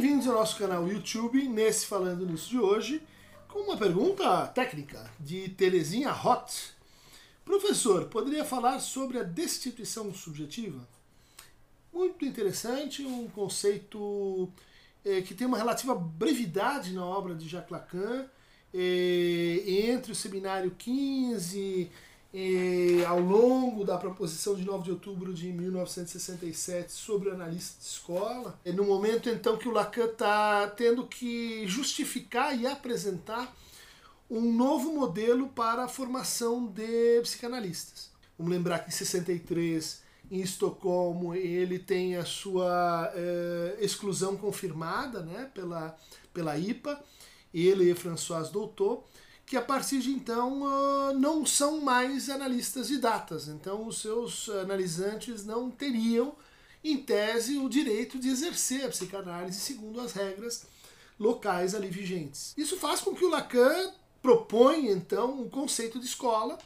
Bem-vindos ao nosso canal YouTube, nesse Falando Nisso de hoje, com uma pergunta técnica de Terezinha Hot. Professor, poderia falar sobre a destituição subjetiva? Muito interessante, um conceito é, que tem uma relativa brevidade na obra de Jacques Lacan, é, entre o seminário 15 e, ao longo da proposição de 9 de outubro de 1967 sobre o analista de escola, é no momento então que o Lacan está tendo que justificar e apresentar um novo modelo para a formação de psicanalistas. Vamos lembrar que em 63, em Estocolmo, ele tem a sua eh, exclusão confirmada né, pela, pela IPA, ele e François Doutor, que a partir de então uh, não são mais analistas de datas. Então os seus analisantes não teriam, em tese, o direito de exercer a psicanálise segundo as regras locais ali vigentes. Isso faz com que o Lacan proponha então um conceito de escola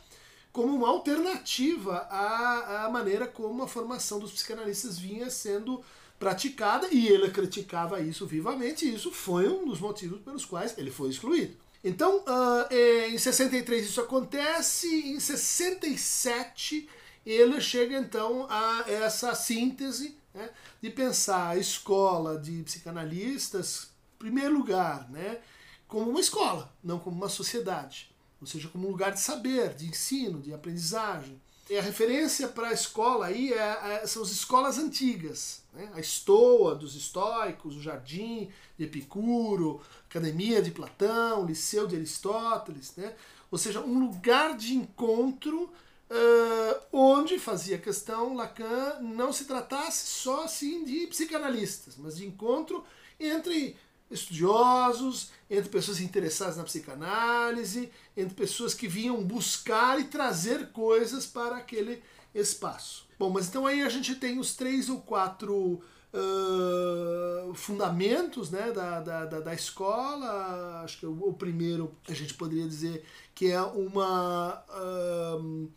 como uma alternativa à, à maneira como a formação dos psicanalistas vinha sendo praticada e ele criticava isso vivamente e isso foi um dos motivos pelos quais ele foi excluído. Então, uh, em 63 isso acontece, em 67 ele chega então a essa síntese né, de pensar a escola de psicanalistas, em primeiro lugar, né, como uma escola, não como uma sociedade, ou seja, como um lugar de saber, de ensino, de aprendizagem. E a referência para a escola aí é, é, são as escolas antigas. Né? A Estoa dos estoicos, o Jardim de Epicuro, Academia de Platão, Liceu de Aristóteles. Né? Ou seja, um lugar de encontro uh, onde fazia questão Lacan não se tratasse só assim de psicanalistas, mas de encontro entre estudiosos, entre pessoas interessadas na psicanálise, entre pessoas que vinham buscar e trazer coisas para aquele espaço. Bom, mas então aí a gente tem os três ou quatro uh, fundamentos né, da, da, da, escola. Acho que o, primeiro a gente poderia dizer que é uma. Uh,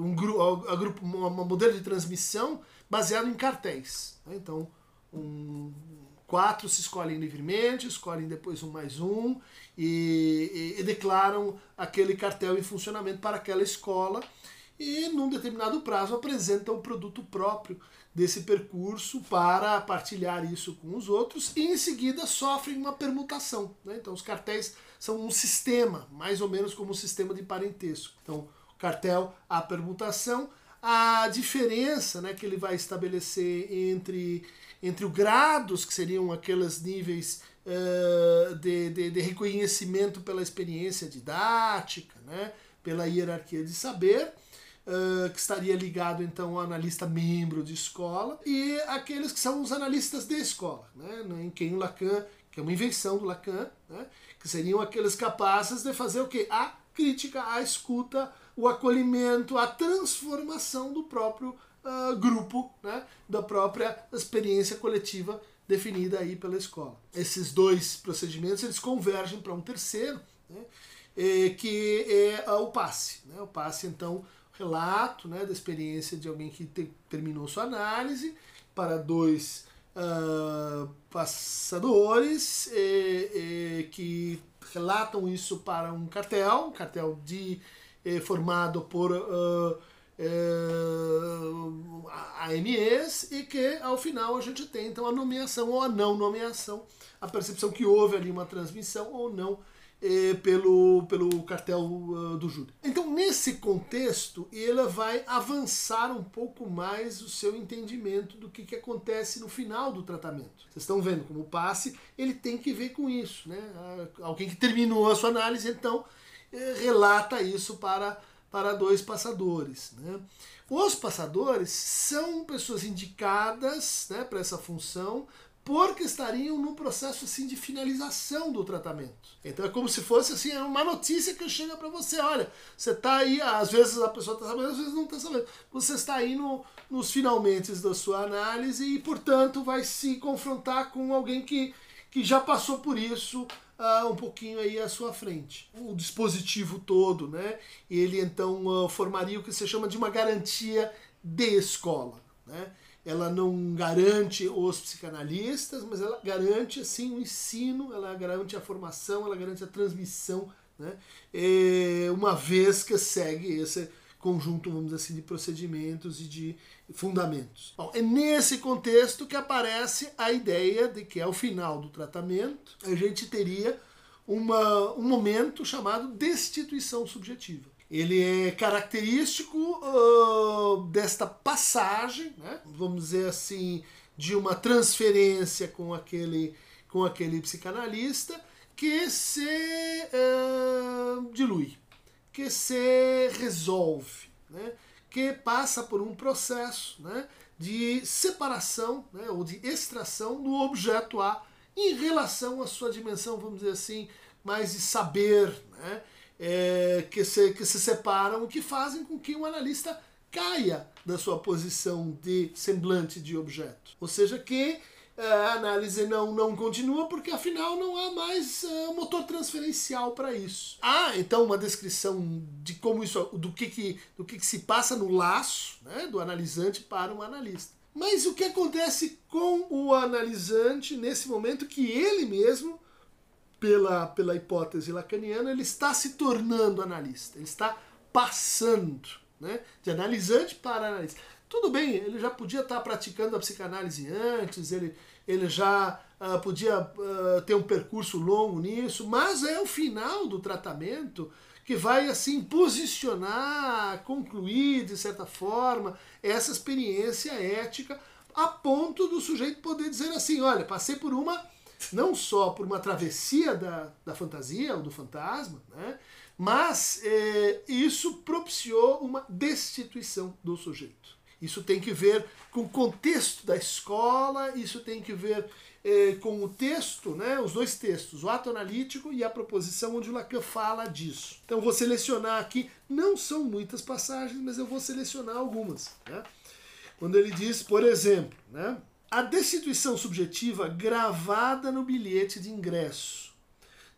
um, grupo, uma modelo de transmissão baseado em cartéis. Né? Então, um, Quatro se escolhem livremente, escolhem depois um mais um e, e, e declaram aquele cartel em funcionamento para aquela escola e, num determinado prazo, apresentam o produto próprio desse percurso para partilhar isso com os outros e, em seguida, sofrem uma permutação. Né? Então, os cartéis são um sistema, mais ou menos como um sistema de parentesco. Então, cartel, a permutação, a diferença né, que ele vai estabelecer entre entre os grados, que seriam aqueles níveis uh, de, de, de, reconhecimento pela experiência didática, né, pela hierarquia de saber, uh, que estaria ligado então ao analista membro de escola, e aqueles que são os analistas de escola, né, em quem o Lacan, que é uma invenção do Lacan, né, que seriam aqueles capazes de fazer o quê? A crítica, a escuta, o acolhimento, a transformação do próprio uh, grupo, né, da própria experiência coletiva definida aí pela escola. Esses dois procedimentos eles convergem para um terceiro, né, é, que é o passe. Né, o passe, então, relato né, da experiência de alguém que te, terminou sua análise para dois uh, passadores é, é, que relatam isso para um cartel, um cartel de, é, formado por uh, AMEs e que ao final a gente tem então a nomeação ou a não nomeação, a percepção que houve ali uma transmissão ou não eh, pelo, pelo cartel uh, do júri. Então, nesse contexto, ele vai avançar um pouco mais o seu entendimento do que, que acontece no final do tratamento. Vocês estão vendo como o passe ele tem que ver com isso. Né? Alguém que terminou a sua análise, então, eh, relata isso para para dois passadores. Né? Os passadores são pessoas indicadas né, para essa função porque estariam no processo assim de finalização do tratamento. Então é como se fosse assim uma notícia que chega para você, olha, você está aí, às vezes a pessoa está sabendo, às vezes não está sabendo. Você está aí no, nos finalmente da sua análise e, portanto, vai se confrontar com alguém que, que já passou por isso uh, um pouquinho aí à sua frente. O dispositivo todo, né? Ele então uh, formaria o que se chama de uma garantia de escola, né? Ela não garante os psicanalistas, mas ela garante assim o ensino, ela garante a formação, ela garante a transmissão, né? É, uma vez que segue esse conjunto, vamos dizer assim, de procedimentos e de fundamentos. Bom, é nesse contexto que aparece a ideia de que ao final do tratamento a gente teria uma, um momento chamado destituição subjetiva. Ele é característico uh, desta passagem, né? vamos dizer assim, de uma transferência com aquele, com aquele psicanalista que se uh, dilui que se resolve, né? que passa por um processo né? de separação né? ou de extração do objeto A em relação à sua dimensão, vamos dizer assim, mais de saber, né? É, que, se, que se separam, que fazem com que o analista caia da sua posição de semblante de objeto. Ou seja, que a análise não, não continua porque afinal não há mais uh, motor transferencial para isso. Há então uma descrição de como isso, do que, que, do que, que se passa no laço né, do analisante para um analista. Mas o que acontece com o analisante nesse momento que ele mesmo, pela, pela hipótese lacaniana, ele está se tornando analista, ele está passando né, de analisante para analista. Tudo bem, ele já podia estar praticando a psicanálise antes, ele, ele já uh, podia uh, ter um percurso longo nisso, mas é o final do tratamento que vai assim posicionar, concluir de certa forma essa experiência ética a ponto do sujeito poder dizer assim, olha, passei por uma não só por uma travessia da, da fantasia ou do fantasma, né, mas eh, isso propiciou uma destituição do sujeito. Isso tem que ver com o contexto da escola, isso tem que ver eh, com o texto, né, os dois textos, o ato analítico e a proposição, onde o Lacan fala disso. Então vou selecionar aqui, não são muitas passagens, mas eu vou selecionar algumas. Né? Quando ele diz, por exemplo, né, a destituição subjetiva gravada no bilhete de ingresso.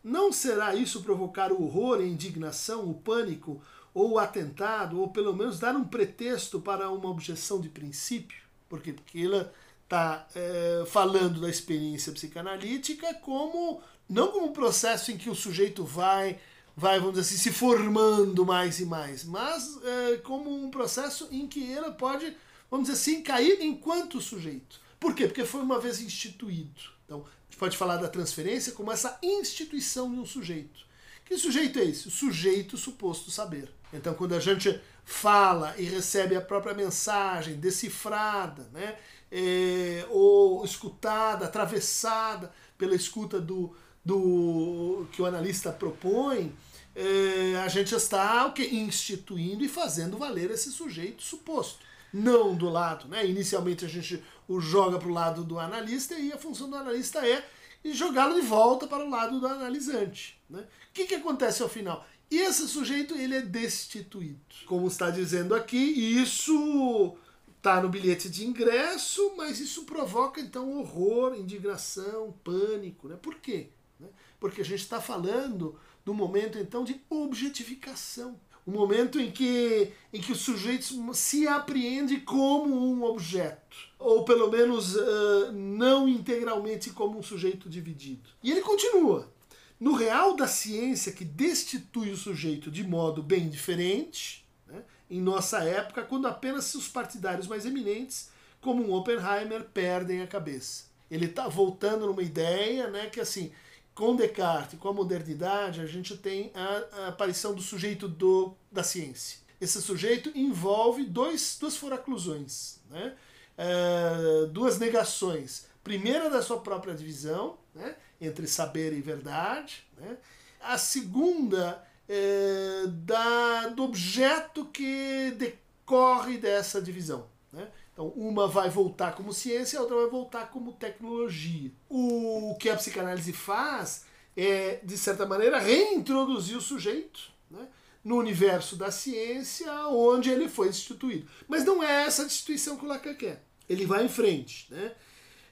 Não será isso provocar o horror, a indignação, o pânico ou o atentado, ou pelo menos dar um pretexto para uma objeção de princípio, porque, porque ela está é, falando da experiência psicanalítica como não como um processo em que o sujeito vai, vai vamos dizer assim, se formando mais e mais, mas é, como um processo em que ela pode, vamos dizer assim, cair enquanto sujeito. Por quê? Porque foi uma vez instituído. Então, a gente pode falar da transferência como essa instituição de um sujeito. Que sujeito é esse? O sujeito suposto saber. Então, quando a gente fala e recebe a própria mensagem decifrada, né, é, ou escutada, atravessada pela escuta do, do que o analista propõe, é, a gente está o que, instituindo e fazendo valer esse sujeito suposto. Não do lado. Né? Inicialmente a gente o joga para o lado do analista e a função do analista é jogá-lo de volta para o lado do analisante. Né? O que, que acontece ao final? Esse sujeito ele é destituído. Como está dizendo aqui, isso está no bilhete de ingresso, mas isso provoca então horror, indignação, pânico. Né? Por quê? Né? Porque a gente está falando do momento então de objetificação. O momento em que, em que o sujeito se apreende como um objeto, ou pelo menos uh, não integralmente como um sujeito dividido. E ele continua. No real da ciência que destitui o sujeito de modo bem diferente, né, em nossa época, quando apenas os partidários mais eminentes, como um Oppenheimer, perdem a cabeça. Ele está voltando numa ideia né, que, assim, com Descartes, com a modernidade, a gente tem a, a aparição do sujeito do, da ciência. Esse sujeito envolve dois, duas foraclusões, né? Uh, duas negações. Primeira da sua própria divisão, né? entre saber e verdade. Né? A segunda é, da, do objeto que decorre dessa divisão. Né? Então, uma vai voltar como ciência, a outra vai voltar como tecnologia. O que a psicanálise faz é, de certa maneira, reintroduzir o sujeito né, no universo da ciência onde ele foi instituído. Mas não é essa destituição que o Lacan quer. Ele vai em frente. Né?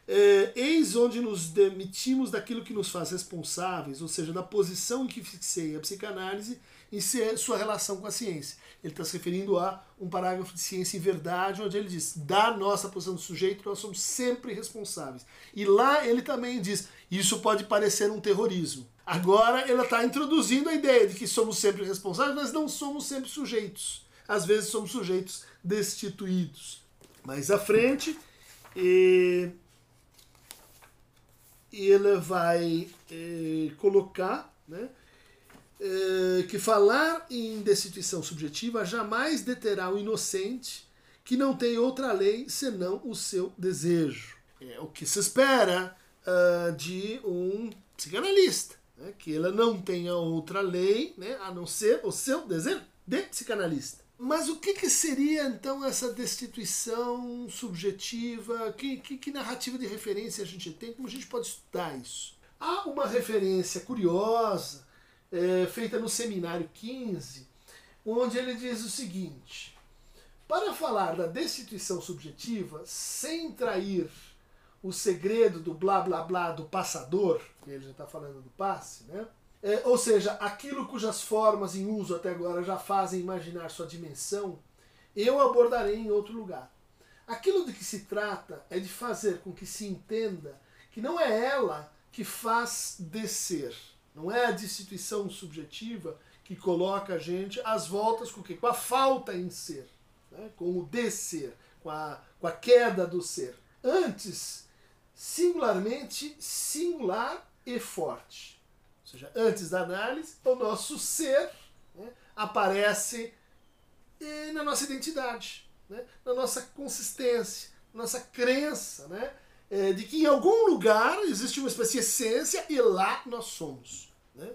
É, eis onde nos demitimos daquilo que nos faz responsáveis, ou seja, da posição em que fixei a psicanálise em sua relação com a ciência. Ele está se referindo a um parágrafo de Ciência e Verdade, onde ele diz: da nossa posição do sujeito, nós somos sempre responsáveis. E lá ele também diz: isso pode parecer um terrorismo. Agora ela está introduzindo a ideia de que somos sempre responsáveis, mas não somos sempre sujeitos. Às vezes somos sujeitos destituídos. Mais à frente, e ele vai eh, colocar né, eh, que falar em destituição subjetiva jamais deterá o inocente que não tem outra lei senão o seu desejo. É o que se espera uh, de um psicanalista, né, que ele não tenha outra lei né, a não ser o seu desejo de psicanalista. Mas o que, que seria então essa destituição subjetiva? Que, que, que, narrativa de referência a gente tem? Como a gente pode estudar isso? Há uma referência curiosa é, feita no seminário 15, onde ele diz o seguinte: para falar da destituição subjetiva, sem trair o segredo do blá blá blá do passador, ele já está falando do passe, né? É, ou seja, aquilo cujas formas em uso até agora já fazem imaginar sua dimensão, eu abordarei em outro lugar. Aquilo de que se trata é de fazer com que se entenda que não é ela que faz descer, não é a destituição subjetiva que coloca a gente às voltas com o quê? Com a falta em ser, né? com o descer, com a, com a queda do ser. Antes, singularmente singular e forte seja, antes da análise, o nosso ser né, aparece eh, na nossa identidade, né, na nossa consistência, na nossa crença né, eh, de que em algum lugar existe uma espécie de essência e lá nós somos. Né?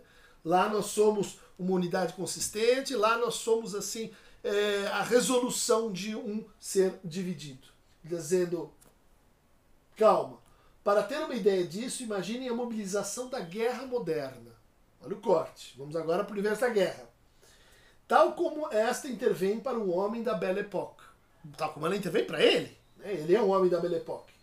Lá nós somos uma unidade consistente, lá nós somos assim é, a resolução de um ser dividido. Dizendo, calma, para ter uma ideia disso, imaginem a mobilização da guerra moderna. Olha o corte. Vamos agora para o universo da guerra. Tal como esta intervém para o homem da Belle Époque. Tal como ela intervém para ele. Né? Ele é um homem da Belle Époque.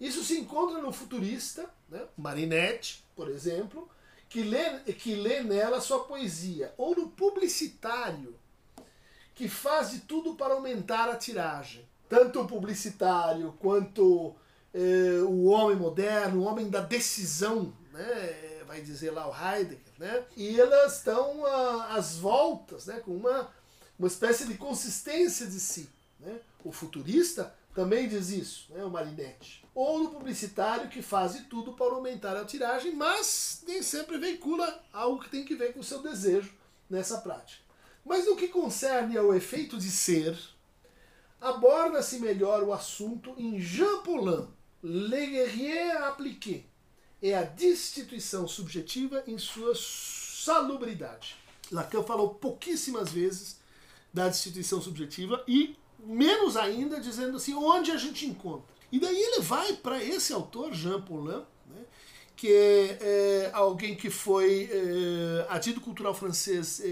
Isso se encontra no futurista, né? Marinette, por exemplo, que lê, que lê nela sua poesia. Ou no publicitário, que faz de tudo para aumentar a tiragem. Tanto o publicitário quanto é, o homem moderno, o homem da decisão, né, vai dizer lá o Heidegger, né, e elas estão ah, às voltas, né, com uma, uma espécie de consistência de si. Né. O futurista também diz isso, né, o Marinetti. Ou no publicitário que faz de tudo para aumentar a tiragem, mas nem sempre veicula algo que tem que ver com o seu desejo nessa prática. Mas no que concerne ao efeito de ser, aborda-se melhor o assunto em Jean Paulin, Le guerrier appliqué é a destituição subjetiva em sua salubridade. Lacan falou pouquíssimas vezes da destituição subjetiva e menos ainda dizendo assim onde a gente encontra. E daí ele vai para esse autor, Jean Paulin, né, que é, é, alguém que foi é, atido cultural francês é,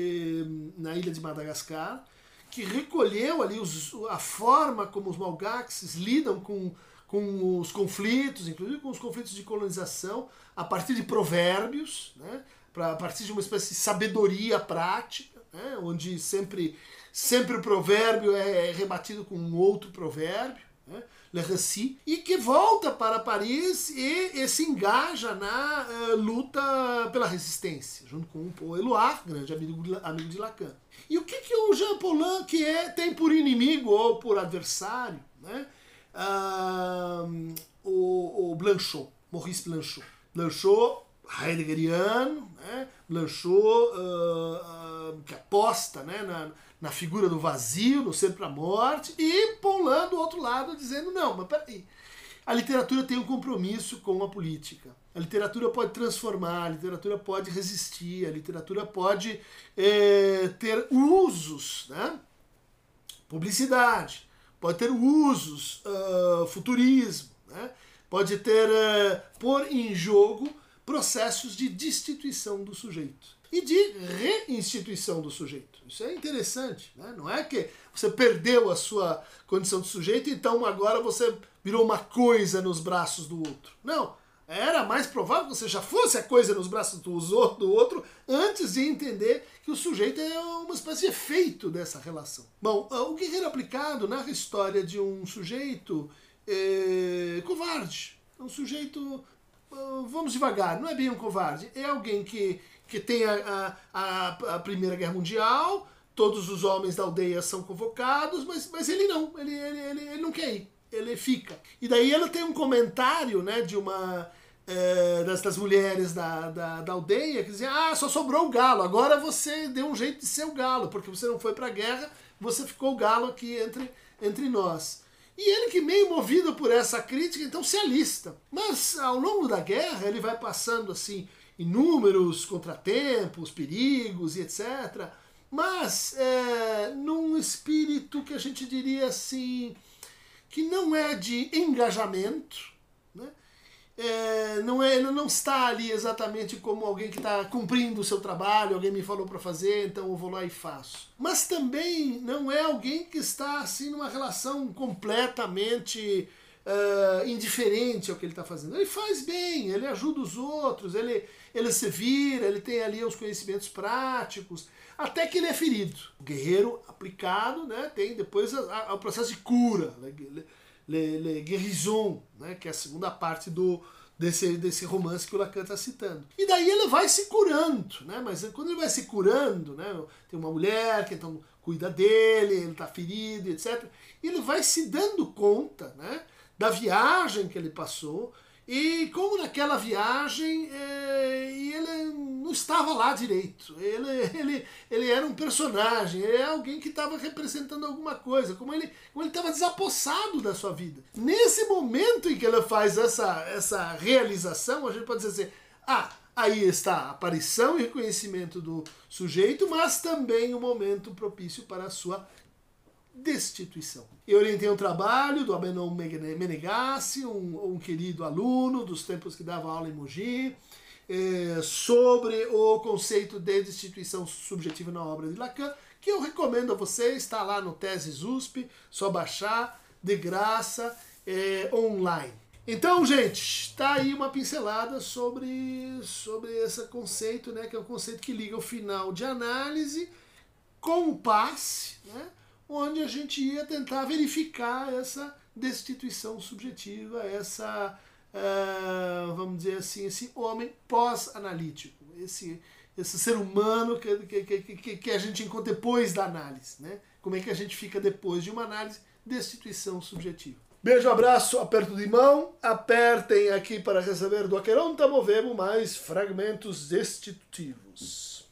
na ilha de Madagascar, que recolheu ali os, a forma como os malgaxes lidam com com os conflitos, inclusive com os conflitos de colonização, a partir de provérbios, né? Pra, a partir de uma espécie de sabedoria prática, né? onde sempre, sempre o provérbio é rebatido com um outro provérbio, né? Le Récit, e que volta para Paris e, e se engaja na uh, luta pela resistência, junto com o Paul grande amigo, amigo de Lacan. E o que, que o Jean Paulin que é, tem por inimigo ou por adversário? Né? uh, o, o Blanchot, Maurice Blanchot. Blanchot, heideggeriano, né? Blanchot uh, que aposta né? na, na figura do vazio, no ser para a morte, e Paulin do outro lado dizendo, não, mas peraí, a literatura tem um compromisso com a política. A literatura pode transformar, a literatura pode resistir, a literatura pode é, ter usos, né? Publicidade, pode ter usos, uh, futurismo, né? pode ter, uh, pôr em jogo processos de destituição do sujeito e de reinstituição do sujeito. Isso é interessante, né? não é que você perdeu a sua condição de sujeito, então agora você virou uma coisa nos braços do outro. Não, Era mais provável que você já fosse a coisa nos braços do outro antes de entender que o sujeito é uma espécie de efeito dessa relação. Bom, o que era aplicado narra a história de um sujeito é, covarde. Um sujeito, vamos devagar, não é bem um covarde, é alguém que, que tem a, a, a Primeira Guerra Mundial, todos os homens da aldeia são convocados, mas, mas ele não, ele, ele, ele, ele não quer ir ele fica. E daí ela tem um comentário, né, de uma é, das, das, mulheres da, da, da, aldeia que dizia, ah, só sobrou o galo, agora você deu um jeito de ser o galo, porque você não foi para a guerra, você ficou o galo aqui entre, entre nós. E ele que meio movido por essa crítica, então se alista. Mas ao longo da guerra ele vai passando assim inúmeros contratempos, perigos e etc. Mas é, num espírito que a gente diria assim que não é de engajamento, né? É, não é, ele não está ali exatamente como alguém que está cumprindo o seu trabalho, alguém me falou para fazer, então eu vou lá e faço. Mas também não é alguém que está assim numa relação completamente uh, indiferente ao que ele está fazendo. Ele faz bem, ele ajuda os outros, ele, ele se vira, ele tem ali os conhecimentos práticos, até que ele é ferido. O guerreiro aplicado né, tem depois o processo de cura, le, le, le guérison, né, que é a segunda parte do, desse, desse romance que o Lacan está citando. E daí ele vai se curando, né? Mas quando ele vai se curando, né? Tem uma mulher que então cuida dele, ele está ferido, etc. Ele vai se dando conta, né? Da viagem que ele passou, e como naquela viagem é, ele não estava lá direito, ele, ele, ele era um personagem, ele é alguém que estava representando alguma coisa, como ele como ele estava desapossado da sua vida. Nesse momento em que ele faz essa, essa realização, a gente pode dizer assim, ah, aí está a aparição e reconhecimento do sujeito, mas também o um momento propício para a sua destituição. Eu orientei um trabalho do Abenon Menegassi, um, um, querido aluno dos tempos que dava aula em Mogi, é, sobre o conceito de destituição subjetiva na obra de Lacan, que eu recomendo a você, está lá no Teses USP, só baixar, de graça, é, online. Então, gente, está aí uma pincelada sobre, sobre esse conceito, né, que é o conceito que liga o final de análise com o passe, né, onde a gente ia tentar verificar essa destituição subjetiva, essa, uh, vamos dizer assim, esse homem pós-analítico, esse, esse ser humano que, que, que, que a gente encontra depois da análise. Né? Como é que a gente fica depois de uma análise? Destituição subjetiva. Beijo, abraço, aperto de mão. Apertem aqui para receber do Aqueronta Movemo mais fragmentos destitutivos.